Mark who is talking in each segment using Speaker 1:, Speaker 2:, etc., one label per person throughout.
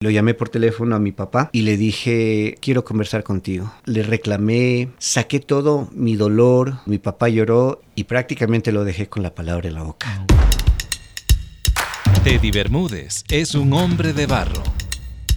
Speaker 1: Lo llamé por teléfono a mi papá y le dije, quiero conversar contigo. Le reclamé, saqué todo mi dolor, mi papá lloró y prácticamente lo dejé con la palabra en la boca.
Speaker 2: Teddy Bermúdez es un hombre de barro.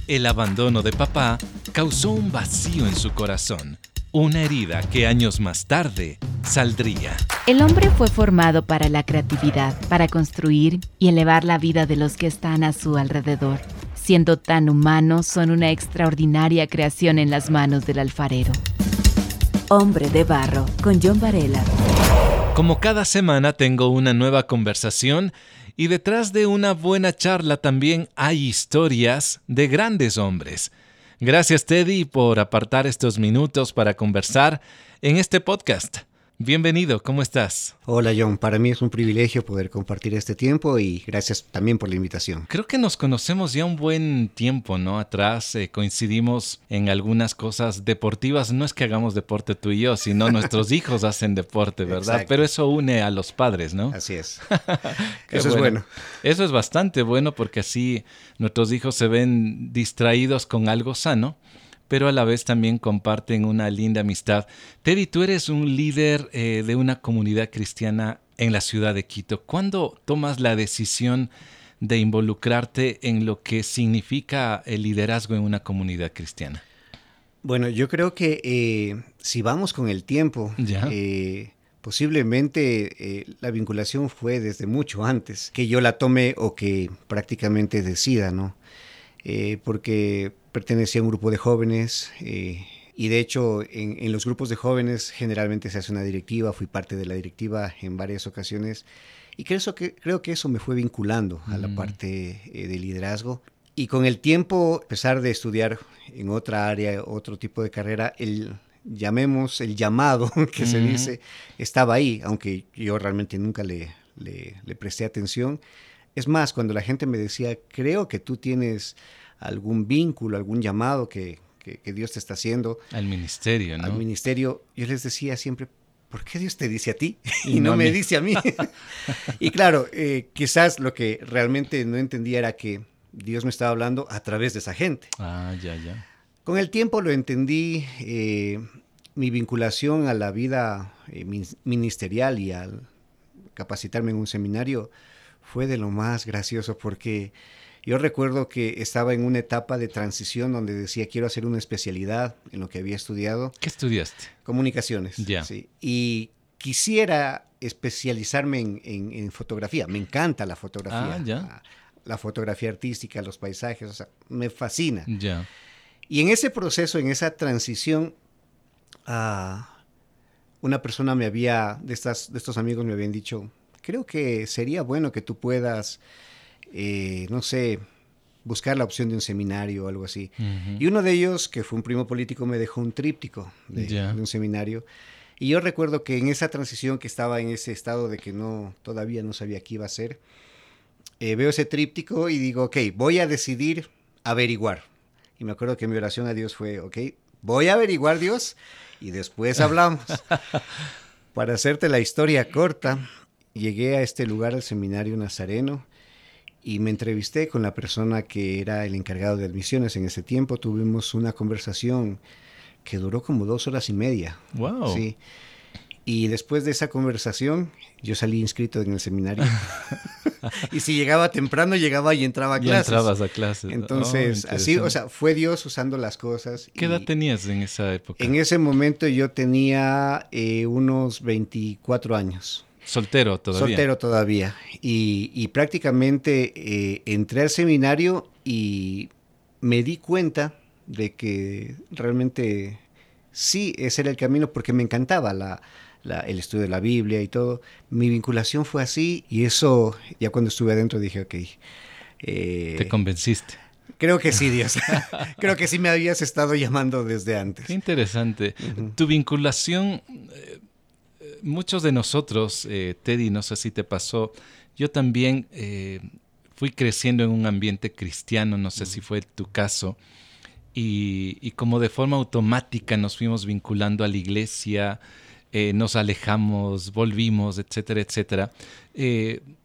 Speaker 2: El abandono de papá causó un vacío en su corazón, una herida que años más tarde saldría.
Speaker 3: El hombre fue formado para la creatividad, para construir y elevar la vida de los que están a su alrededor siendo tan humanos, son una extraordinaria creación en las manos del alfarero. Hombre de Barro, con John Varela.
Speaker 2: Como cada semana tengo una nueva conversación y detrás de una buena charla también hay historias de grandes hombres. Gracias Teddy por apartar estos minutos para conversar en este podcast. Bienvenido, ¿cómo estás?
Speaker 1: Hola John, para mí es un privilegio poder compartir este tiempo y gracias también por la invitación.
Speaker 2: Creo que nos conocemos ya un buen tiempo, ¿no? Atrás eh, coincidimos en algunas cosas deportivas. No es que hagamos deporte tú y yo, sino nuestros hijos hacen deporte, ¿verdad? Pero eso une a los padres, ¿no?
Speaker 1: Así es. eso es bueno.
Speaker 2: Eso es bastante bueno porque así nuestros hijos se ven distraídos con algo sano pero a la vez también comparten una linda amistad. Teddy, tú eres un líder eh, de una comunidad cristiana en la ciudad de Quito. ¿Cuándo tomas la decisión de involucrarte en lo que significa el liderazgo en una comunidad cristiana?
Speaker 1: Bueno, yo creo que eh, si vamos con el tiempo, eh, posiblemente la vinculación fue desde mucho antes que yo la tome o que prácticamente decida, ¿no? Porque pertenecía a un grupo de jóvenes eh, y de hecho en, los grupos de jóvenes generalmente se hace una directiva, fui parte de la directiva en varias ocasiones y creo, que, creo que eso me fue vinculando a la mm. parte eh, de liderazgo. Y con el tiempo, a pesar de estudiar en otra área, otro tipo de carrera, el, llamemos el llamado que se dice, estaba ahí, aunque yo realmente nunca le, le, le presté atención. Es más, cuando la gente me decía, creo que tú tienes algún vínculo, algún llamado que, Dios te está haciendo.
Speaker 2: Al ministerio, ¿no?
Speaker 1: Al ministerio, yo les decía siempre, ¿por qué Dios te dice a ti y, no, me dice a mí? y claro, eh, quizás lo que realmente no entendía era que Dios me estaba hablando a través de esa gente.
Speaker 2: Ah, ya, ya.
Speaker 1: Con el tiempo lo entendí, eh, mi vinculación a la vida eh, ministerial y al capacitarme en un seminario fue de lo más gracioso porque yo recuerdo que estaba en una etapa de transición donde decía quiero hacer una especialidad en lo que había estudiado.
Speaker 2: ¿Qué estudiaste?
Speaker 1: Comunicaciones.
Speaker 2: Ya.
Speaker 1: Sí. Y quisiera especializarme en, fotografía. Me encanta la fotografía.
Speaker 2: Ah, ya.
Speaker 1: La, fotografía artística, los paisajes, o sea, me fascina.
Speaker 2: Ya.
Speaker 1: Y en ese proceso, en esa transición, ah, una persona me había, de, estas, de estos amigos me habían dicho, creo que sería bueno que tú puedas eh, no sé, buscar la opción de un seminario o algo así. Y uno de ellos, que fue un primo político, me dejó un tríptico de, un seminario. Y yo recuerdo que en esa transición que estaba en ese estado de que no, todavía no sabía qué iba a hacer, eh, veo ese tríptico y digo, ok, voy a decidir averiguar. Y me acuerdo que mi oración a Dios fue, ok, voy a averiguar Dios y después hablamos. Para hacerte la historia corta, llegué a este lugar, al seminario nazareno, y me entrevisté con la persona que era el encargado de admisiones en ese tiempo. Tuvimos una conversación que duró como dos horas y media.
Speaker 2: Wow.
Speaker 1: Sí. Y después de esa conversación, yo salí inscrito en el seminario. y si llegaba temprano, llegaba y entraba a clases.
Speaker 2: Ya entrabas a clases.
Speaker 1: Entonces, oh, así, o sea, fue Dios usando las cosas.
Speaker 2: ¿Qué edad tenías en esa época?
Speaker 1: En ese momento yo tenía eh, unos 24 años.
Speaker 2: Soltero todavía.
Speaker 1: Soltero todavía. Y, prácticamente eh, entré al seminario y me di cuenta de que realmente sí, ese era el camino porque me encantaba la, el estudio de la Biblia y todo. Mi vinculación fue así y eso, ya cuando estuve adentro dije, ok.
Speaker 2: Eh, Te convenciste.
Speaker 1: Creo que sí, Dios. Creo que sí me habías estado llamando desde antes.
Speaker 2: Qué interesante. Tu vinculación eh, muchos de nosotros, eh, Teddy, no sé si te pasó, yo también eh, fui creciendo en un ambiente cristiano, no sé si fue tu caso, y, como de forma automática nos fuimos vinculando a la iglesia, eh, nos alejamos, volvimos, etcétera, etcétera.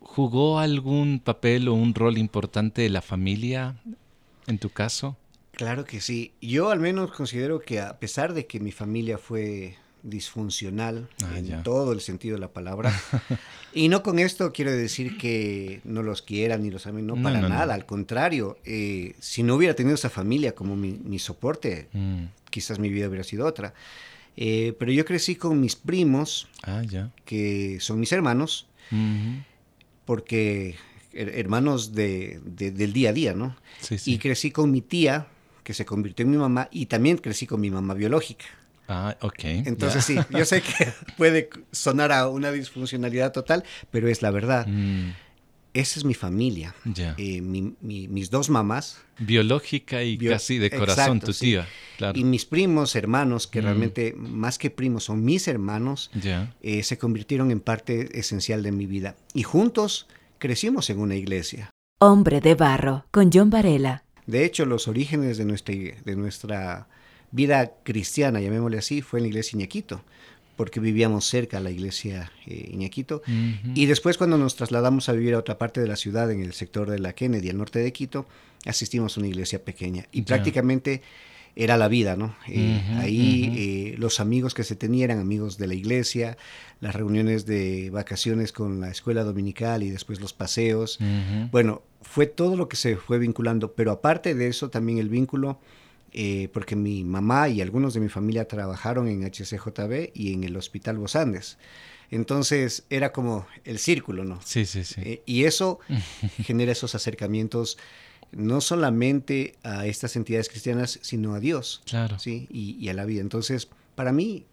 Speaker 2: ¿Jugó algún papel o un rol importante la familia en tu caso?
Speaker 1: Claro que sí. Yo al menos considero que a pesar de que mi familia fue disfuncional
Speaker 2: Ah,
Speaker 1: en
Speaker 2: ya.
Speaker 1: todo el sentido de la palabra, y no con esto quiero decir que no los quieran ni los amen, no,
Speaker 2: No,
Speaker 1: para
Speaker 2: no, no.
Speaker 1: nada, al contrario, eh, si no hubiera tenido esa familia como mi, mi soporte,
Speaker 2: Mm.
Speaker 1: quizás mi vida hubiera sido otra. Eh, pero yo crecí con mis primos,
Speaker 2: Ah, ya.
Speaker 1: que son mis hermanos, porque her- hermanos de, de- del día a día, ¿no?
Speaker 2: Sí, sí.
Speaker 1: Y crecí con mi tía, que se convirtió en mi mamá, y también crecí con mi mamá biológica.
Speaker 2: Ah, ok.
Speaker 1: Entonces sí, yo sé que puede sonar a una disfuncionalidad total, pero es la verdad.
Speaker 2: Mm,
Speaker 1: Esa es mi familia. Eh, mi- mi- mis dos mamás
Speaker 2: Biológica y
Speaker 1: bio-
Speaker 2: casi de corazón,
Speaker 1: Exacto,
Speaker 2: tu
Speaker 1: sí.
Speaker 2: tía. Claro.
Speaker 1: y mis primos, hermanos, que
Speaker 2: Mm.
Speaker 1: realmente más que primos son mis hermanos,
Speaker 2: Ya.
Speaker 1: eh, se convirtieron en parte esencial de mi vida. Y juntos crecimos en una iglesia.
Speaker 3: Hombre de barro, con John Varela.
Speaker 1: De hecho, los orígenes de nuestra, de nuestra vida cristiana, llamémosle así, fue en la iglesia Iñaquito, porque vivíamos cerca a la iglesia eh, Iñaquito. Y después cuando nos trasladamos a vivir a otra parte de la ciudad, en el sector de la Kennedy, al norte de Quito, asistimos a una iglesia pequeña. Y prácticamente era la vida, ¿no? Eh, ahí eh, los amigos que se tenían eran amigos de la iglesia, las reuniones de vacaciones con la escuela dominical y después los paseos. Bueno, fue todo lo que se fue vinculando, pero aparte de eso también el vínculo, eh, porque mi mamá y algunos de mi familia trabajaron en HCJB y en el Hospital Los Andes. Entonces era como el círculo, ¿no?
Speaker 2: Sí, sí, sí.
Speaker 1: Eh, y eso genera esos acercamientos no solamente a estas entidades cristianas, sino a Dios,
Speaker 2: claro.
Speaker 1: ¿sí? Y, y a la vida. Entonces, para mí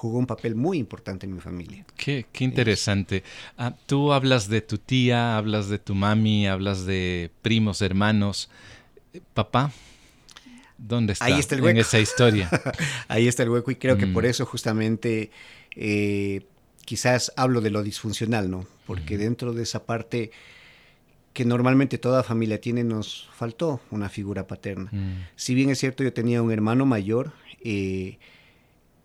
Speaker 1: jugó un papel muy importante en mi familia.
Speaker 2: Qué, qué interesante. Ah, tú hablas de tu tía, hablas de tu mami, hablas de primos, hermanos. Eh, Papá, ¿dónde está,
Speaker 1: Ahí está el
Speaker 2: en
Speaker 1: hueco.
Speaker 2: esa historia?
Speaker 1: Ahí está el hueco y creo que
Speaker 2: Mm.
Speaker 1: por eso justamente eh, quizás hablo de lo disfuncional, ¿no? Porque dentro de esa parte que normalmente toda familia tiene, nos faltó una figura paterna.
Speaker 2: Mm,
Speaker 1: Si bien es cierto, yo tenía un hermano mayor eh,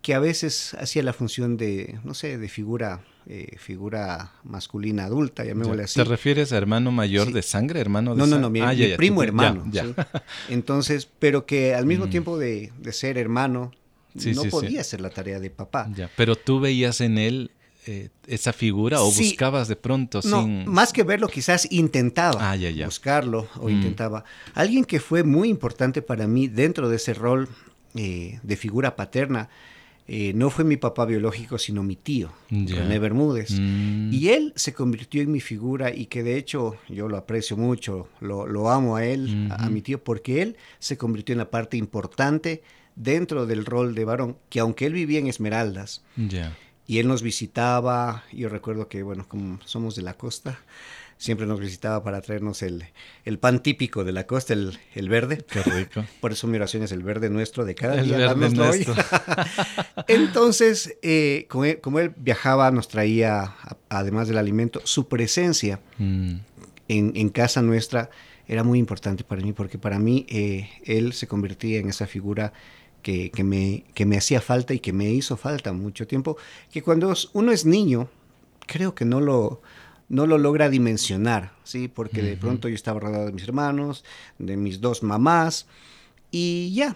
Speaker 1: que a veces hacía la función de, no sé, de figura, eh, figura masculina adulta, llamémosle así.
Speaker 2: ¿Te refieres a hermano mayor
Speaker 1: Sí.
Speaker 2: de sangre, hermano de
Speaker 1: No, no, no, mi,
Speaker 2: Ah,
Speaker 1: mi
Speaker 2: ya, ya,
Speaker 1: primo
Speaker 2: ya,
Speaker 1: hermano.
Speaker 2: ya.
Speaker 1: ¿sí? Entonces, pero que al mismo
Speaker 2: Mm.
Speaker 1: tiempo de, de ser hermano,
Speaker 2: Sí,
Speaker 1: no podía hacer la tarea de papá.
Speaker 2: Pero tú veías en él eh, esa figura o buscabas de pronto
Speaker 1: No,
Speaker 2: sin...
Speaker 1: más que verlo, quizás intentaba
Speaker 2: Ah,
Speaker 1: buscarlo o
Speaker 2: Mm.
Speaker 1: intentaba. Alguien que fue muy importante para mí dentro de ese rol eh, de figura paterna eh, no fue mi papá biológico, sino mi tío,
Speaker 2: Ya.
Speaker 1: René Bermúdez.
Speaker 2: Mm,
Speaker 1: Y él se convirtió en mi figura y que de hecho yo lo aprecio mucho, lo, lo amo a él, a, mi tío, porque él se convirtió en la parte importante dentro del rol de varón, que aunque él vivía en Esmeraldas, y él nos visitaba, yo recuerdo que, bueno, como somos de la costa, siempre nos visitaba para traernos el, el pan típico de la costa, el, el verde.
Speaker 2: Qué rico.
Speaker 1: Por eso mi oración es el verde nuestro de cada
Speaker 2: El
Speaker 1: día. hoy. Entonces, eh, como, él, como él viajaba, nos traía, además del alimento, su presencia
Speaker 2: Mm,
Speaker 1: en, en casa nuestra era muy importante para mí, porque para mí eh, él se convertía en esa figura que, que me, que me hacía falta y que me hizo falta mucho tiempo, que cuando uno es niño, creo que no lo, no lo logra dimensionar, ¿sí? Porque de pronto yo estaba rodeado de mis hermanos, de mis dos mamás, y ya,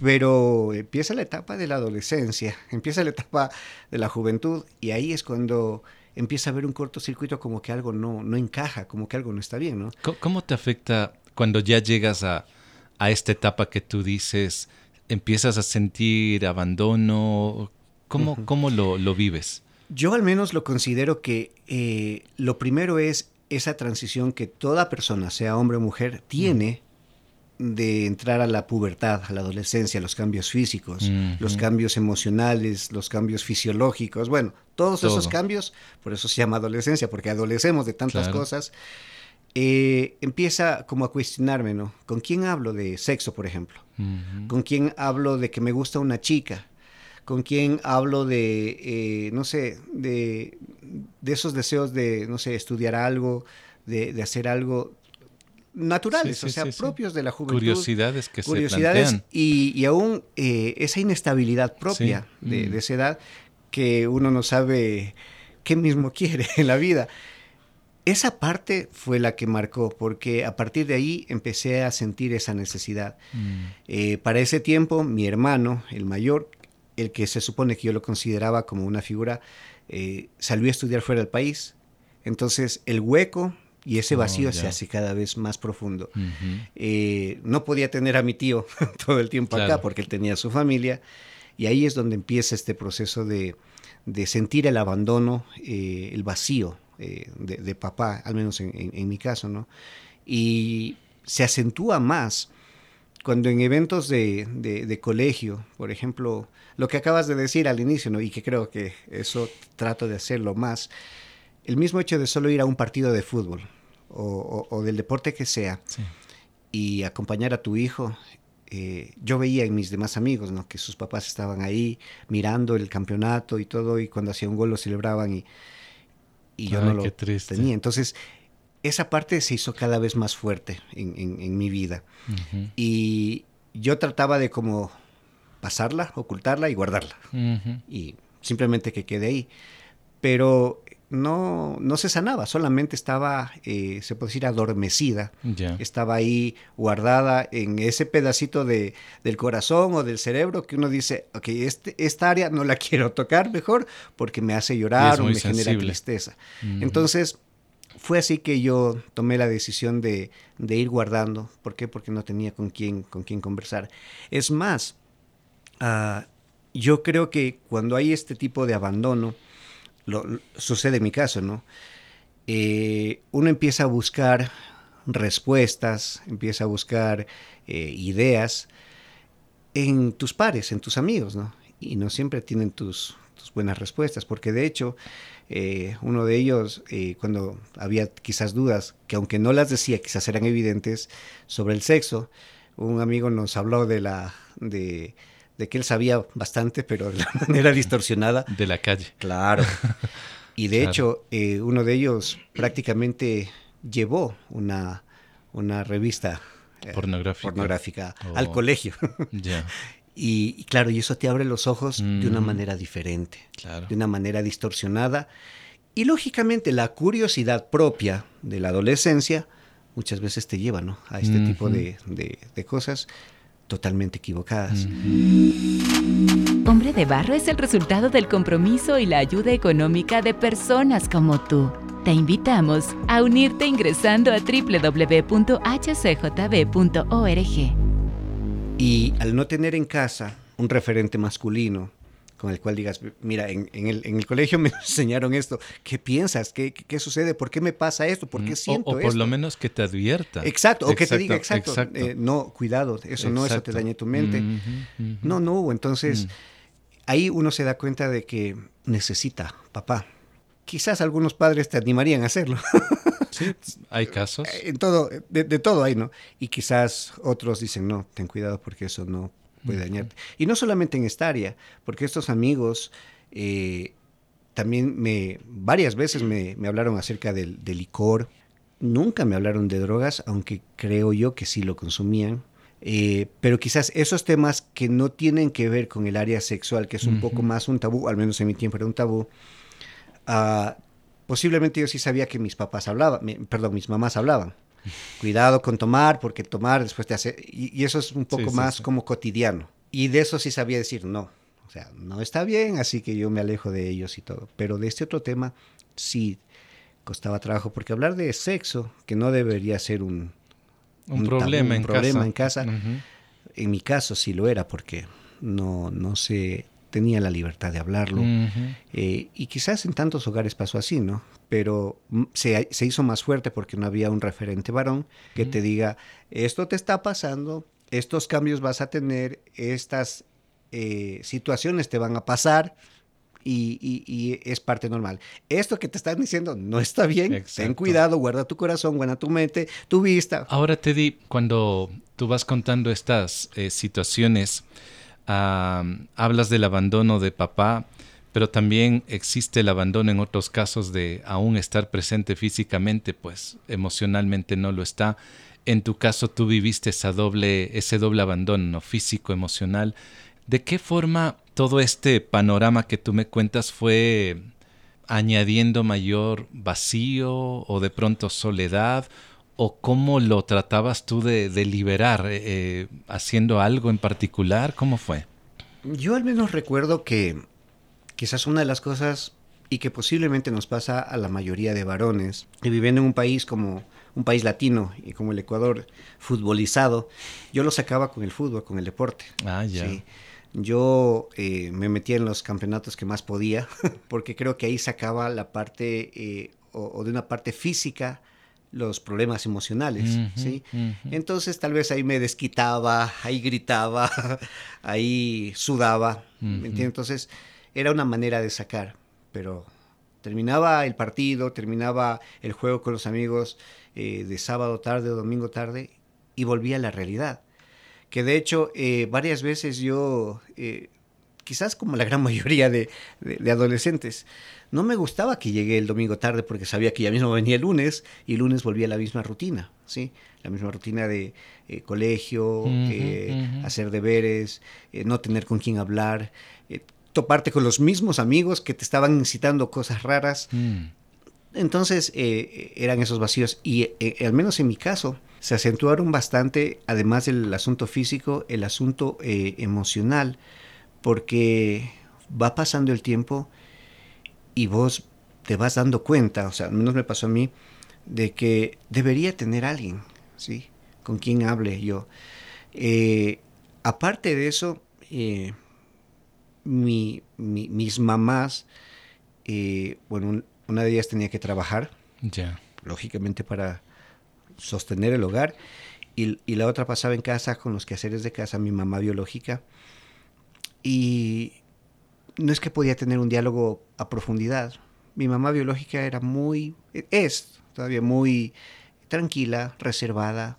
Speaker 1: pero empieza la etapa de la adolescencia, empieza la etapa de la juventud y ahí es cuando empieza a haber un cortocircuito como que algo no, no encaja, como que algo no está bien, ¿no?
Speaker 2: ¿Cómo te afecta cuando ya llegas a, a esta etapa que tú dices, empiezas a sentir abandono? ¿Cómo, cómo lo, lo vives?
Speaker 1: Yo al menos lo considero que eh, lo primero es esa transición que toda persona, sea hombre o mujer, tiene de entrar a la pubertad, a la adolescencia, los cambios físicos, los cambios emocionales, los cambios fisiológicos, bueno, todos esos cambios, por eso se llama adolescencia, porque adolecemos de tantas
Speaker 2: Claro.
Speaker 1: cosas, eh, empieza como a cuestionarme, ¿no? ¿Con quién hablo de sexo, por ejemplo? ¿Con quién hablo de que me gusta una chica? ¿Con quién hablo de, eh, no sé, de, de esos deseos de, no sé, estudiar algo, de, de hacer algo naturales,
Speaker 2: Sí, sí,
Speaker 1: o sea,
Speaker 2: sí,
Speaker 1: propios de la juventud?
Speaker 2: Curiosidades que se
Speaker 1: curiosidades
Speaker 2: plantean.
Speaker 1: y, y aún eh, esa inestabilidad propia de,
Speaker 2: Mm.
Speaker 1: de esa edad que uno no sabe qué mismo quiere en la vida. esa parte fue la que marcó, porque a partir de ahí empecé a sentir esa necesidad. Mm. Eh, para ese tiempo, mi hermano, el mayor, el que se supone que yo lo consideraba como una figura, eh, salió a estudiar fuera del país. Entonces, el hueco y ese oh, vacío se hace cada vez más profundo. Eh, no podía tener a mi tío todo el tiempo acá porque él tenía su familia. Y ahí es donde empieza este proceso de, sentir el abandono, el vacío eh, de, papá, al menos en, mi caso, ¿no? Y se acentúa más cuando en eventos de, colegio, por ejemplo, lo que acabas de decir al inicio, ¿no? Y que creo que eso trato de hacerlo más, el mismo hecho de solo ir a un partido de fútbol o, del deporte que sea y acompañar a tu hijo, eh, yo veía en mis demás amigos, ¿no? Que sus papás estaban ahí mirando el campeonato y todo, y cuando hacía un gol lo celebraban y y yo no lo tenía. Entonces, esa parte se hizo cada vez más fuerte en, mi vida. Y yo trataba de como pasarla, ocultarla y guardarla. Y simplemente que quede ahí. Pero no, no se sanaba, solamente estaba, eh, se puede decir, adormecida. Estaba ahí guardada en ese pedacito de, del corazón o del cerebro que uno dice, ok, este, esta área no la quiero tocar mejor porque me hace llorar o me genera tristeza. Entonces, fue así que yo tomé la decisión de, de, ir guardando. ¿Por qué? Porque no tenía con quién, con quién conversar. Es más, ah, yo creo que cuando hay este tipo de abandono, sucede en mi caso, ¿no? Eh, uno empieza a buscar respuestas, empieza a buscar eh, ideas en tus pares, en tus amigos, ¿no? Y no siempre tienen tus, buenas respuestas, porque de hecho, eh, uno de ellos, cuando había quizás dudas, que aunque no las decía, quizás eran evidentes, sobre el sexo, un amigo nos habló de la... de de que él sabía bastante, pero de la manera distorsionada.
Speaker 2: De la calle.
Speaker 1: Claro. Y de hecho, eh, uno de ellos prácticamente llevó una, una revista
Speaker 2: eh, pornográfica,
Speaker 1: oh. al colegio. Ya. Y, claro, y eso te abre los ojos de una mm. manera diferente, de una manera distorsionada. Y lógicamente la curiosidad propia de la adolescencia muchas veces te lleva ¿no? a este tipo de, de cosas totalmente equivocadas.
Speaker 3: Hombre de Barro es el resultado del compromiso y la ayuda económica de personas como tú. Te invitamos a unirte ingresando a www.hcjb.org.
Speaker 1: Y al no tener en casa un referente masculino, con el cual digas, mira, en, el, en el, colegio me enseñaron esto, ¿qué piensas? ¿Qué, ¿Qué, sucede? ¿Por qué me pasa esto? ¿Por qué siento
Speaker 2: o,
Speaker 1: o
Speaker 2: por lo menos que te advierta.
Speaker 1: Exacto, o que te diga, exacto, eh, no, cuidado, eso no, eso te daña tu mente. No, no hubo. Entonces, mm. ahí uno se da cuenta de que necesita papá. Quizás algunos padres te animarían a hacerlo.
Speaker 2: Sí, hay casos.
Speaker 1: En todo, de, de todo hay, ¿no? Y quizás otros dicen, no, ten cuidado porque eso no puede dañarte. Y no solamente en esta área, porque estos amigos eh, también me, varias veces me, hablaron acerca del, licor, nunca me hablaron de drogas, aunque creo yo que sí lo consumían. Eh, pero quizás esos temas que no tienen que ver con el área sexual, que es un poco más un tabú, al menos en mi tiempo era un tabú, uh, posiblemente yo sí sabía que mis papás hablaban, perdón, mis mamás hablaban. Cuidado con tomar, porque tomar después te hace... Y, eso es un poco más como cotidiano. Y de eso sí sabía decir no. O sea, no está bien, así que yo me alejo de ellos y todo. Pero de este otro tema sí costaba trabajo, porque hablar de sexo, que no debería ser un,
Speaker 2: un, problema, en,
Speaker 1: problema
Speaker 2: casa.
Speaker 1: en casa, en mi caso sí lo era, porque no, no se tenía la libertad de hablarlo. Eh, y quizás en tantos hogares pasó así, ¿no? Pero se, se, hizo más fuerte porque no había un referente varón que te diga, esto te está pasando, estos cambios vas a tener, estas eh, situaciones te van a pasar. Y, es parte normal. Esto que te están diciendo no está bien. Ten cuidado, guarda tu corazón, guarda tu mente, tu vista.
Speaker 2: Ahora, Teddy, cuando tú vas contando estas eh, situaciones, hablas del abandono de papá, pero también existe el abandono en otros casos de aún estar presente físicamente, pues emocionalmente no lo está. En tu caso tú viviste esa doble, ese doble abandono físico, emocional. ¿De qué forma todo este panorama que tú me cuentas fue añadiendo mayor vacío o de pronto soledad? ¿O cómo lo tratabas tú de, liberar? Eh, eh, ¿Haciendo algo en particular? ¿Cómo fue?
Speaker 1: Yo al menos recuerdo que quizás una de las cosas y que posiblemente nos pasa a la mayoría de varones que viven en un país como un país latino y como el Ecuador futbolizado, yo lo sacaba con el fútbol, con el deporte.
Speaker 2: Ah, ya.
Speaker 1: Yo eh, me metía en los campeonatos que más podía, porque creo que ahí sacaba la parte, eh, o, de una parte física, los problemas emocionales, ¿sí? Entonces tal vez ahí me desquitaba, ahí gritaba, ahí sudaba, ¿me entiendes? Entonces era una manera de sacar, pero terminaba el partido, terminaba el juego con los amigos eh, de sábado tarde o domingo tarde y volvía a la realidad que de hecho eh, varias veces yo, eh, quizás como la gran mayoría de, adolescentes, no me gustaba que llegue el domingo tarde porque sabía que ya mismo venía el lunes y el lunes volvía a la misma rutina, ¿sí? La misma rutina de eh, colegio, hacer deberes, no tener con quién hablar, toparte con los mismos amigos que te estaban incitando cosas raras. Mm. Entonces eran esos vacíos y al menos en mi caso, se acentuaron bastante, además del asunto físico, el asunto eh, emocional, porque va pasando el tiempo y vos te vas dando cuenta, o sea, al menos me pasó a mí, de que debería tener alguien, ¿sí? Con quien hable yo. Eh, aparte de eso, eh, mis mamás, bueno, una de ellas tenía que trabajar,
Speaker 2: ya.
Speaker 1: lógicamente para sostener el hogar y, la otra pasaba en casa con los quehaceres de casa, mi mamá biológica. Y no es que podía tener un diálogo a profundidad. Mi mamá biológica era muy, es todavía muy tranquila, reservada,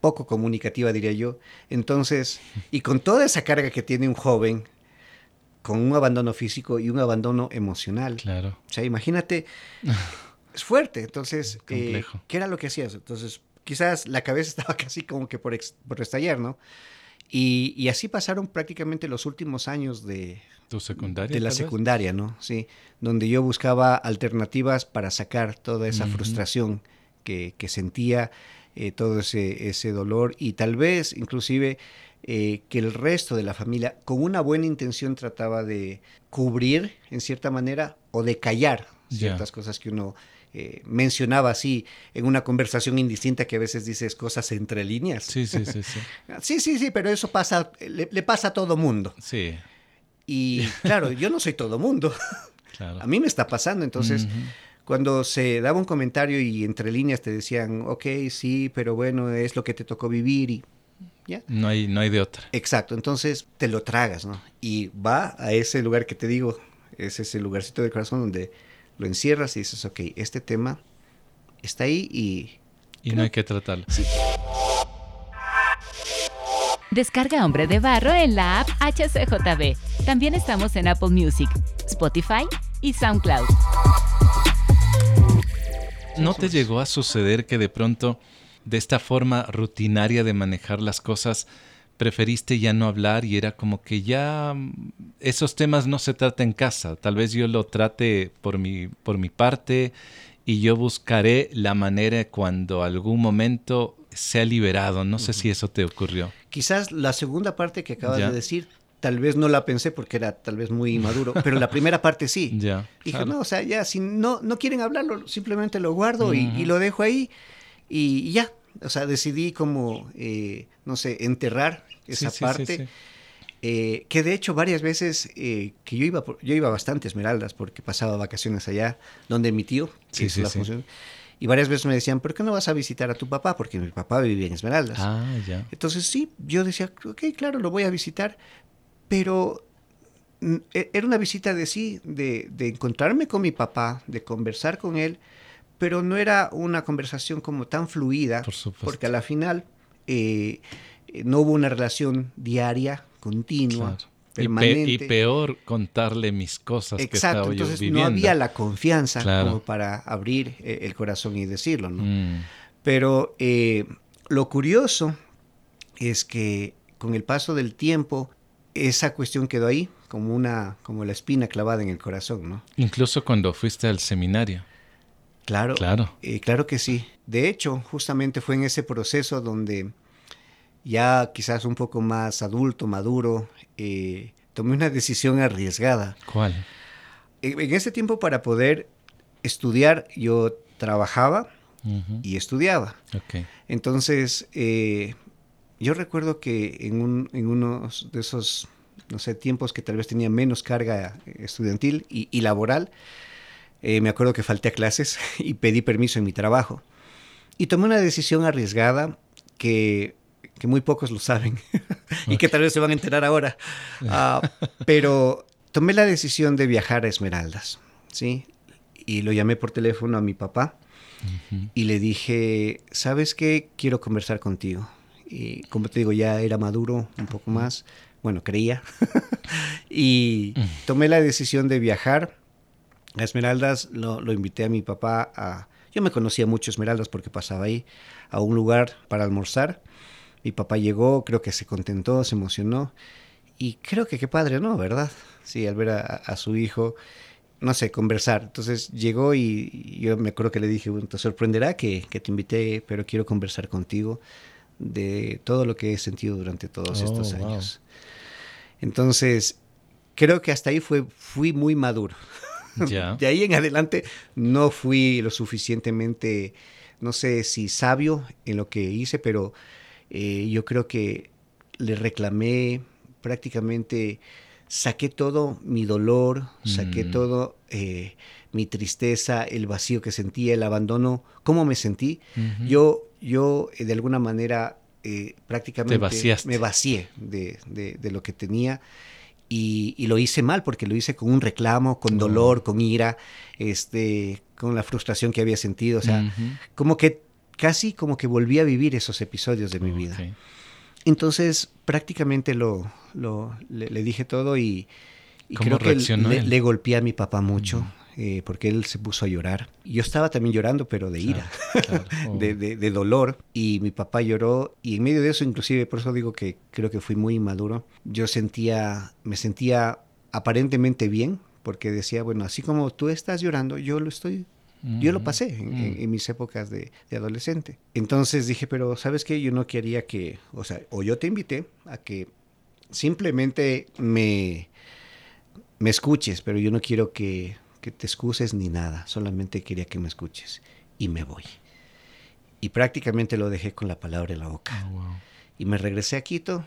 Speaker 1: poco comunicativa, diría yo. Entonces, y con toda esa carga que tiene un joven, con un abandono físico y un abandono emocional.
Speaker 2: Claro.
Speaker 1: O sea, imagínate es fuerte. Entonces, eh, ¿qué era lo que hacías? Entonces, quizás la cabeza estaba casi como que por, por estallar, ¿no? Y, así pasaron prácticamente los últimos años de,
Speaker 2: ¿Tu secundaria,
Speaker 1: de la secundaria, ¿no? Sí, donde yo buscaba alternativas para sacar toda esa frustración que, sentía, eh, todo ese, ese dolor y tal vez inclusive eh, que el resto de la familia con una buena intención trataba de cubrir en cierta manera o de callar ciertas cosas que uno eh, mencionaba así en una conversación indistinta que a veces dices cosas entre líneas.
Speaker 2: Sí, sí, sí. Sí,
Speaker 1: sí, sí, sí, pero eso pasa, le, pasa a todo mundo.
Speaker 2: Sí.
Speaker 1: Y claro, yo no soy todo mundo. Claro. A mí me está pasando, entonces... Cuando se daba un comentario y entre líneas te decían, ok, sí, pero bueno, es lo que te tocó vivir y ¿Ya?
Speaker 2: No hay, no hay de otra.
Speaker 1: Exacto, entonces te lo tragas, ¿no? Y va a ese lugar que te digo, es ese lugarcito del corazón donde lo encierras y dices, ok, este tema está ahí y...
Speaker 2: Y no hay que tratarlo. Sí.
Speaker 3: Descarga Hombre de Barro en la app HCJB. También estamos en Apple Music, Spotify y SoundCloud.
Speaker 2: ¿No te llegó a suceder que de pronto, de esta forma rutinaria de manejar las cosas, preferiste ya no hablar y era como que ya mm, esos temas no se tratan en casa. Tal vez yo lo trate por mi, por mi parte y yo buscaré la manera cuando algún momento sea liberado. No sé si eso te ocurrió.
Speaker 1: Quizás la segunda parte que acabas de decir, tal vez no la pensé porque era tal vez muy inmaduro, pero la primera parte sí.
Speaker 2: Ya.
Speaker 1: Dije, no, o sea, ya si no, no quieren hablarlo, simplemente lo guardo y, lo dejo ahí y ya, o sea, decidí como, eh, no sé, enterrar esa parte. Eh, que de hecho varias veces eh, que yo iba, yo iba bastante a Esmeraldas porque pasaba vacaciones allá, donde mi tío hizo la función. Y varias veces me decían, ¿por qué no vas a visitar a tu papá? Porque mi papá vivía en Esmeraldas.
Speaker 2: Ah, ya.
Speaker 1: Entonces sí, yo decía, ok, claro, lo voy a visitar, pero mm, e, era una visita de sí, de, de encontrarme con mi papá, de conversar con él, pero no era una conversación como tan fluida, porque a la final eh, no hubo una relación diaria, continua. Permanente.
Speaker 2: Y, peor contarle mis cosas
Speaker 1: Exacto, que estaba entonces yo no había la confianza como para abrir eh, el corazón y decirlo, ¿no? Mm. Pero eh, lo curioso es que con el paso del tiempo esa cuestión quedó ahí, como una, como la espina clavada en el corazón, ¿no?
Speaker 2: Incluso cuando fuiste al seminario.
Speaker 1: Claro,
Speaker 2: Claro.
Speaker 1: eh, claro que sí. De hecho, justamente fue en ese proceso donde ya quizás un poco más adulto, maduro, eh, tomé una decisión arriesgada.
Speaker 2: ¿Cuál?
Speaker 1: En en ese tiempo para poder estudiar, yo trabajaba y estudiaba.
Speaker 2: Ok.
Speaker 1: Entonces, eh, yo recuerdo que en, un, en unos de esos, no sé, tiempos que tal vez tenía menos carga estudiantil y, y laboral, eh, me acuerdo que falté a clases y pedí permiso en mi trabajo. Y tomé una decisión arriesgada que, que muy pocos lo saben y que tal vez se van a enterar ahora. Ah, pero tomé la decisión de viajar a Esmeraldas, ¿sí? Y lo llamé por teléfono a mi papá y le dije, ¿sabes qué? Quiero conversar contigo. Y como te digo, ya era maduro un poco más, bueno, creía. y tomé la decisión de viajar a Esmeraldas, lo, lo invité a mi papá a... Yo me conocía mucho Esmeraldas porque pasaba ahí, a un lugar para almorzar. Mi papá llegó, creo que se contentó, se emocionó. Y creo que qué padre, ¿no? ¿Verdad? Sí, al ver a, a su hijo, no sé, conversar. Entonces llegó y, yo me acuerdo que le dije, bueno, te sorprenderá que, que te invité, pero quiero conversar contigo de todo lo que he sentido durante todos
Speaker 2: Oh,
Speaker 1: estos
Speaker 2: wow.
Speaker 1: años. Entonces, creo que hasta ahí fue, fui muy maduro. De ahí en adelante no fui lo suficientemente, no sé si sabio en lo que hice, pero eh, yo creo que le reclamé prácticamente, saqué todo mi dolor, saqué
Speaker 2: Mm.
Speaker 1: todo eh, mi tristeza, el vacío que sentía, el abandono, cómo me sentí. Yo, yo eh, de alguna manera eh, prácticamente me vacié de, de- de lo que tenía y, y lo hice mal porque lo hice con un reclamo, con dolor, con ira, este, con la frustración que había sentido. O sea, como que casi como que volví a vivir esos episodios de mi vida. Entonces prácticamente lo, lo- le, le dije todo y, y
Speaker 2: ¿Cómo
Speaker 1: creo que le, le golpeé a mi papá mucho. Eh, porque él se puso a llorar. Yo estaba también llorando, pero de ira,
Speaker 2: Claro, claro.
Speaker 1: de,
Speaker 2: Oh.
Speaker 1: de- de dolor. Y mi papá lloró. Y en medio de eso, inclusive, por eso digo que creo que fui muy inmaduro. Yo sentía, me sentía aparentemente bien, porque decía, bueno, así como tú estás llorando, yo lo estoy yo lo
Speaker 2: Ujú.
Speaker 1: pasé en, en-
Speaker 2: Mm.
Speaker 1: en mis épocas de, de adolescente. Entonces dije, pero ¿sabes qué? Yo no quería que, o sea, o yo te invité a que simplemente me, me escuches, pero yo no quiero que, que te excuses ni nada, solamente quería que me escuches. Y me voy. Y prácticamente lo dejé con la palabra en la boca.
Speaker 2: Oh, wow.
Speaker 1: Y me regresé a Quito,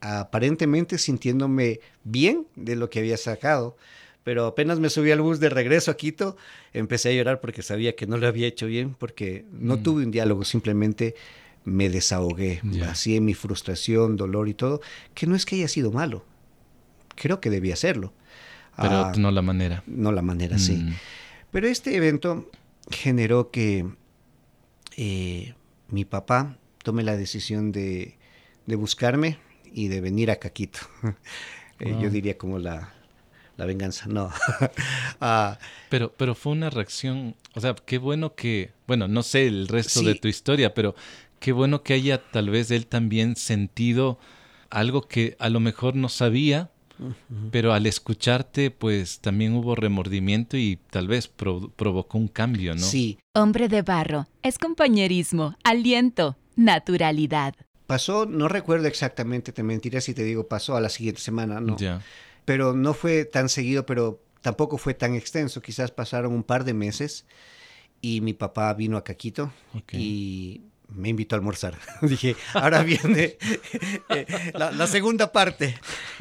Speaker 1: aparentemente sintiéndome bien de lo que había sacado. Pero apenas me subí al bus de regreso a Quito, empecé a llorar porque sabía que no lo había hecho bien, porque no
Speaker 2: Mm.
Speaker 1: tuve un diálogo, simplemente me desahogué,
Speaker 2: Ya.
Speaker 1: vacié mi frustración, dolor y todo, que no es que haya sido malo, creo que debía hacerlo.
Speaker 2: Pero
Speaker 1: Ah,
Speaker 2: no la manera.
Speaker 1: no la manera, sí.
Speaker 2: Mm.
Speaker 1: Pero este evento generó que eh, mi papá tome la decisión de, de buscarme y de venir a Caquito. Eh. Yo diría como la, la venganza, no. Ah,
Speaker 2: Pero, pero fue una reacción, o sea, qué bueno que, bueno, no sé el resto
Speaker 1: Sí.
Speaker 2: de tu historia, pero qué bueno que haya tal vez él también sentido algo que a lo mejor no sabía, pero al escucharte, pues también hubo remordimiento y tal vez pro- provocó un cambio, ¿no?
Speaker 1: Sí,
Speaker 3: Hombre de barro es compañerismo, aliento, naturalidad.
Speaker 1: pasó, no recuerdo exactamente, te mentiré si te digo pasó a la siguiente semana, no.
Speaker 2: Ya.
Speaker 1: pero no fue tan seguido, pero tampoco fue tan extenso. Quizás pasaron un par de meses y mi papá vino a Caquito
Speaker 2: Ok.
Speaker 1: y me invitó a almorzar. Dije, ahora viene eh, la, la segunda parte.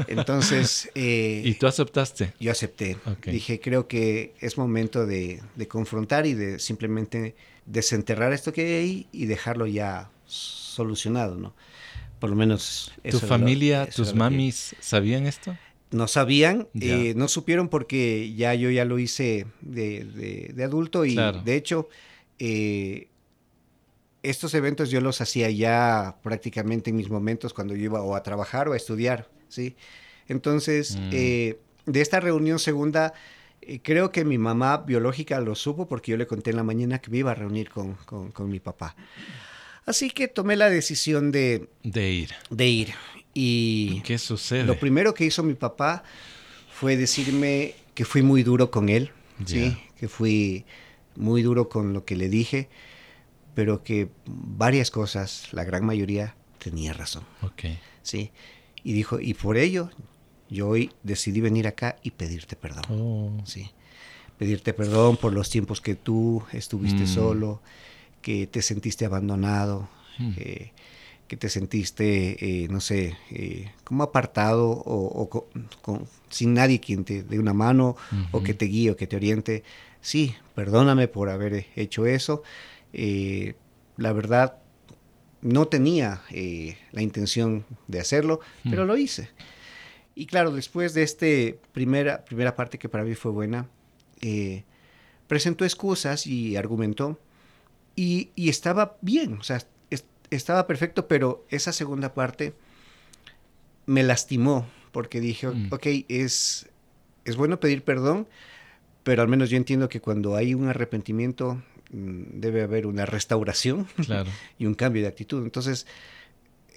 Speaker 1: Entonces, eh,
Speaker 2: ¿Y tú aceptaste?
Speaker 1: yo acepté. Dije, creo que es momento de, de confrontar y de simplemente desenterrar esto que hay ahí y dejarlo ya solucionado, ¿no? Por lo menos...
Speaker 2: ¿Tu
Speaker 1: eso lo-
Speaker 2: familia,
Speaker 1: eso
Speaker 2: tus
Speaker 1: que-
Speaker 2: mamis sabían esto?
Speaker 1: no sabían, eh, no supieron porque ya yo ya lo hice de, de- de adulto y
Speaker 2: Claro.
Speaker 1: de hecho eh, estos eventos yo los hacía ya prácticamente en mis momentos cuando yo iba o a trabajar o a estudiar, ¿sí? Entonces,
Speaker 2: Mm.
Speaker 1: eh, de esta reunión segunda, eh, creo que mi mamá biológica lo supo porque yo le conté en la mañana que me iba a reunir con, con- con mi papá. Así que tomé la decisión de,
Speaker 2: De ir.
Speaker 1: de ir. Y
Speaker 2: ¿Qué sucede?
Speaker 1: lo primero que hizo mi papá fue decirme que fui muy duro con él, ¿sí? que fui muy duro con lo que le dije, pero que varias cosas, la gran mayoría, tenía razón.
Speaker 2: Okay.
Speaker 1: ¿sí? Y dijo, y por ello yo hoy decidí venir acá y pedirte perdón.
Speaker 2: Oh.
Speaker 1: ¿sí? Pedirte perdón por los tiempos que tú estuviste
Speaker 2: Mm.
Speaker 1: solo, que te sentiste abandonado,
Speaker 2: Mm.
Speaker 1: eh, que te sentiste, eh, no sé, eh, como apartado o, o co- con- sin nadie quien te dé una mano o
Speaker 2: Ujú.
Speaker 1: que te guíe o que te oriente. Sí, perdóname por haber hecho eso. Eh, la verdad, no tenía eh, la intención de hacerlo, pero
Speaker 2: Mm.
Speaker 1: lo hice. Y claro, después de esta primera, primera parte que para mí fue buena, eh, presentó excusas y argumentó y, y estaba bien, o sea, es- estaba perfecto, pero esa segunda parte me lastimó porque dije,
Speaker 2: Mm.
Speaker 1: ok, es, es bueno pedir perdón, pero al menos yo entiendo que cuando hay un arrepentimiento debe haber una restauración
Speaker 2: Claro.
Speaker 1: y un cambio de actitud. Entonces,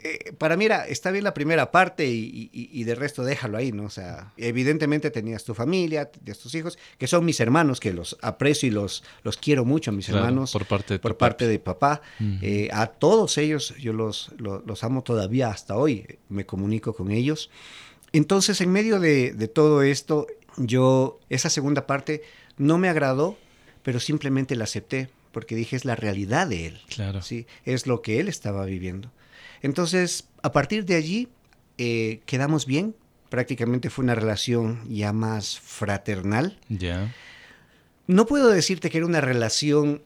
Speaker 1: eh, para mí era, está bien la primera parte y, y, y de resto déjalo ahí, ¿no? O sea, evidentemente tenías tu familia, tenías tus hijos, que son mis hermanos, que los aprecio y los, los quiero mucho, a mis
Speaker 2: Claro,
Speaker 1: hermanos,
Speaker 2: por parte de
Speaker 1: por parte
Speaker 2: papi.
Speaker 1: de papá. Eh, a todos ellos yo los, lo- los, amo todavía hasta hoy, me comunico con ellos. Entonces, en medio de, de todo esto, yo, esa segunda parte no me agradó, pero simplemente la acepté, porque dije, es la realidad de él.
Speaker 2: Claro.
Speaker 1: ¿sí? Es lo que él estaba viviendo. Entonces, a partir de allí, eh, quedamos bien. Prácticamente fue una relación ya más fraternal.
Speaker 2: Ya.
Speaker 1: No puedo decirte que era una relación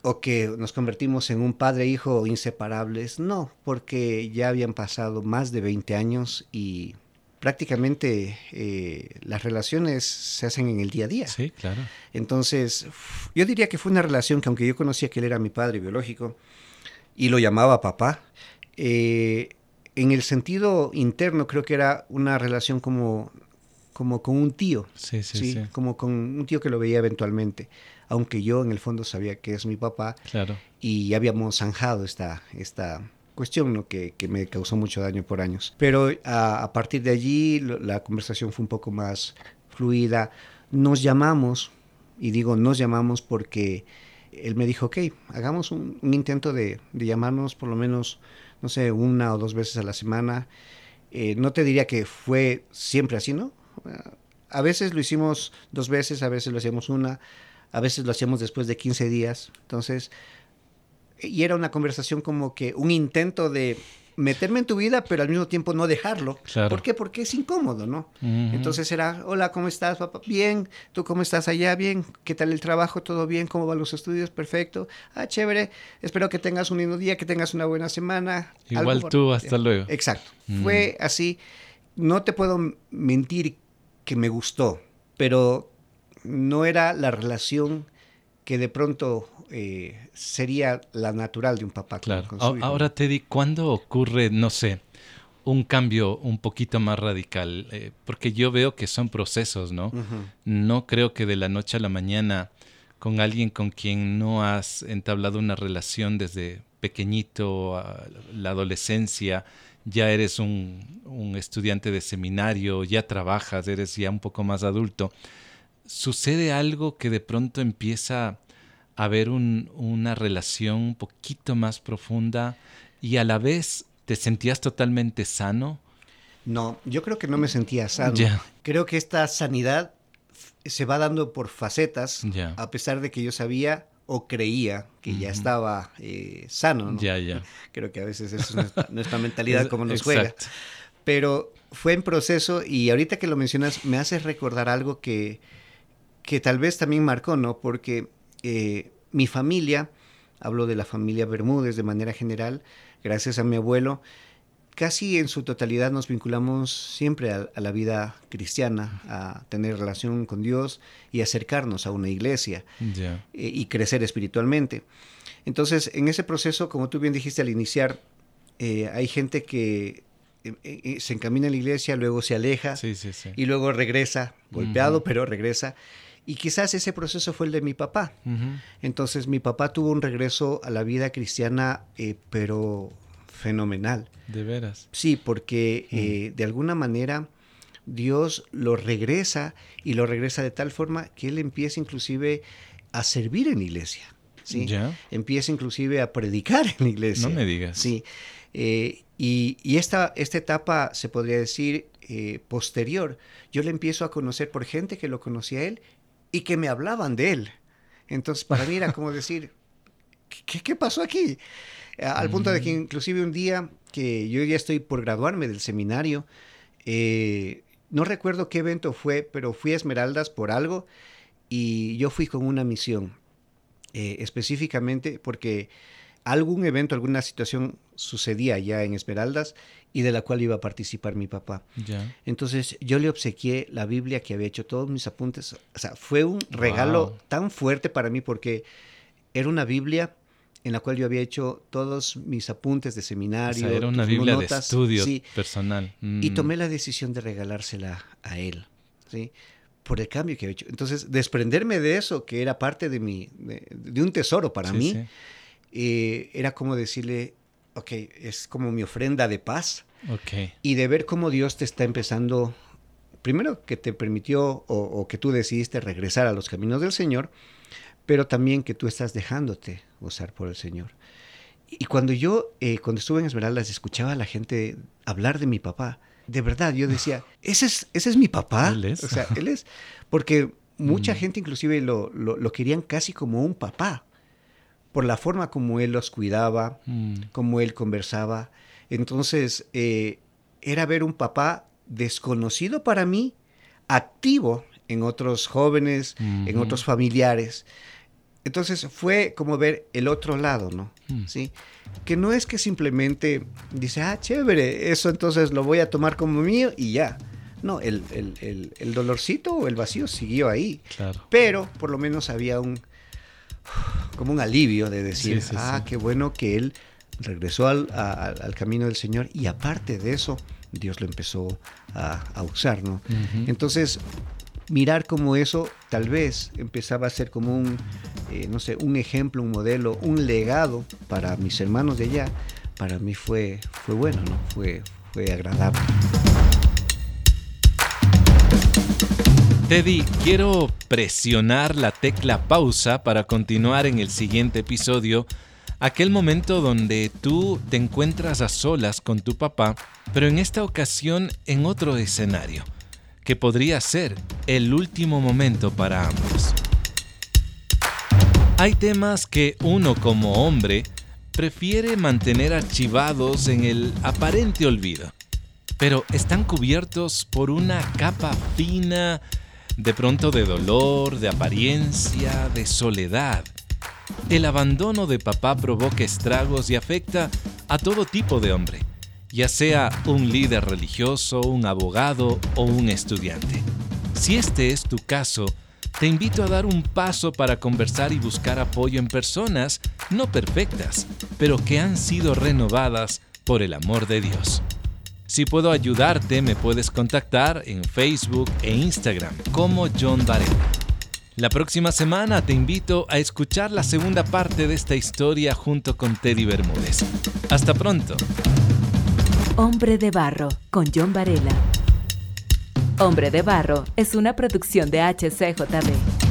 Speaker 1: o que nos convertimos en un padre e hijo inseparables. No, porque ya habían pasado más de 20 años y prácticamente eh, las relaciones se hacen en el día a día.
Speaker 2: Sí, claro.
Speaker 1: Entonces, yo diría que fue una relación que aunque yo conocía que él era mi padre biológico y lo llamaba papá, eh, en el sentido interno creo que era una relación como, como con un tío,
Speaker 2: Sí, sí,
Speaker 1: ¿sí?
Speaker 2: sí.
Speaker 1: como con un tío que lo veía eventualmente, aunque yo en el fondo sabía que es mi papá
Speaker 2: Claro.
Speaker 1: y ya habíamos zanjado esta, esta cuestión ¿no? que, que me causó mucho daño por años. Pero a, partir de allí la conversación fue un poco más fluida. Nos llamamos, y digo nos llamamos porque él me dijo, ok, hagamos un, intento de, de llamarnos por lo menos, no sé, una o dos veces a la semana. Eh, no te diría que fue siempre así, ¿no? A veces lo hicimos dos veces, a veces lo hacíamos una, a veces lo hacíamos después de 15 días. Entonces, y era una conversación como que un intento de meterme en tu vida, pero al mismo tiempo no dejarlo.
Speaker 2: Claro.
Speaker 1: ¿Por qué? Porque es incómodo, ¿no? Entonces era, hola, ¿cómo estás, papá? Bien, ¿tú cómo estás allá? Bien, ¿qué tal el trabajo? ¿Todo bien? ¿Cómo van los estudios? Perfecto. Ah, chévere. Espero que tengas un lindo día, que tengas una buena semana.
Speaker 2: Igual
Speaker 1: Algo por-
Speaker 2: tú, hasta luego.
Speaker 1: Exacto. Fue así. No te puedo mentir que me gustó, pero no era la relación que de pronto eh, sería la natural de un papá
Speaker 2: Claro. Ahora, Teddy, ¿cuándo ocurre, no sé, un cambio un poquito más radical? Eh, porque yo veo que son procesos, ¿no? No creo que de la noche a la mañana con alguien con quien no has entablado una relación desde pequeñito a la adolescencia, ya eres un, un estudiante de seminario, ya trabajas, eres ya un poco más adulto. ¿Sucede algo que de pronto empieza a haber un- una relación un poquito más profunda y a la vez te sentías totalmente sano?
Speaker 1: No, yo creo que no me sentía sano. Creo que esta sanidad se va dando por facetas, a pesar de que yo sabía o creía que ya estaba eh, sano. ¿no? Creo que a veces es nuestra, mentalidad como nos juega. Pero fue en proceso y ahorita que lo mencionas me hace recordar algo que, que tal vez también marcó, ¿no? Porque eh, mi familia, hablo de la familia Bermúdez de manera general, gracias a mi abuelo, casi en su totalidad nos vinculamos siempre a, a la vida cristiana, a tener relación con Dios y acercarnos a una iglesia eh, y crecer espiritualmente. Entonces, en ese proceso, como tú bien dijiste al iniciar, eh, hay gente que eh, se encamina a la iglesia, luego se aleja
Speaker 2: Sí, sí, sí.
Speaker 1: y luego regresa, golpeado, pero regresa. Y quizás ese proceso fue el de mi papá. Entonces, mi papá tuvo un regreso a la vida cristiana, eh, pero fenomenal.
Speaker 2: De veras.
Speaker 1: Sí, porque eh, de alguna manera Dios lo regresa y lo regresa de tal forma que él empieza inclusive a servir en iglesia. ¿sí? Empieza inclusive a predicar en iglesia.
Speaker 2: No me digas.
Speaker 1: Sí. Eh, y, esta, esta etapa, se podría decir, eh, posterior, yo le empiezo a conocer por gente que lo conocía a él y que me hablaban de él. Entonces, para mí era como decir, ¿qué, qué pasó aquí? Al punto de que mm. inclusive un día que yo ya estoy por graduarme del seminario, eh, no recuerdo qué evento fue, pero fui a Esmeraldas por algo y yo fui con una misión, eh, específicamente porque algún evento, alguna situación sucedía ya en Esmeraldas y de la cual iba a participar mi papá. Entonces yo le obsequié la Biblia que había hecho todos mis apuntes. O sea, fue un regalo tan fuerte para mí porque era una Biblia en la cual yo había hecho todos mis apuntes de seminario.
Speaker 2: era una Biblia de estudio personal.
Speaker 1: Y mm. tomé la decisión de regalársela a él, ¿sí? Por el cambio que había hecho. Entonces, desprenderme de eso, que era parte de, mi, de, un tesoro para mí, eh, era como decirle, ok, es como mi ofrenda de paz.
Speaker 2: Okay.
Speaker 1: Y de ver cómo Dios te está empezando, primero que te permitió o, o que tú decidiste regresar a los caminos del Señor, pero también que tú estás dejándote gozar por el Señor. Y cuando yo, eh, cuando estuve en Esmeraldas, escuchaba a la gente hablar de mi papá, de verdad, yo decía, ese es, ese es mi papá.
Speaker 2: Él es.
Speaker 1: O sea, él es. Porque mucha mm. gente inclusive lo, lo, querían casi como un papá, por la forma como él los cuidaba, mm. como él conversaba. Entonces, eh, era ver un papá desconocido para mí, activo en otros jóvenes, en otros familiares. Entonces fue como ver el otro lado, ¿no? Hmm. ¿Sí? Que no es que simplemente dice, ah, chévere, eso entonces lo voy a tomar como mío y ya. No, el, el, dolorcito o el vacío siguió ahí.
Speaker 2: Claro.
Speaker 1: Pero por lo menos había un como un alivio de decir, ah, qué bueno que él regresó al, camino del Señor y aparte de eso, Dios lo empezó a, usar, ¿no? Entonces, mirar como eso tal vez empezaba a ser como un, eh, no sé, un ejemplo, un modelo, un legado para mis hermanos de allá, para mí fue, fue bueno, ¿no? Fue, fue agradable.
Speaker 2: Teddy, quiero presionar la tecla pausa para continuar en el siguiente episodio, aquel momento donde tú te encuentras a solas con tu papá, pero en esta ocasión en otro escenario que podría ser el último momento para ambos. Hay temas que uno como hombre prefiere mantener archivados en el aparente olvido, pero están cubiertos por una capa fina, de pronto de dolor, de apariencia, de soledad. El abandono de papá provoca estragos y afecta a todo tipo de hombre ya sea un líder religioso, un abogado o un estudiante. Si este es tu caso, te invito a dar un paso para conversar y buscar apoyo en personas no perfectas, pero que han sido renovadas por el amor de Dios. Si puedo ayudarte, me puedes contactar en Facebook e Instagram como John Varela. La próxima semana te invito a escuchar la segunda parte de esta historia junto con Teddy Bermúdez. Hasta pronto.
Speaker 3: Hombre de Barro con John Varela. Hombre de Barro es una producción de HCJB.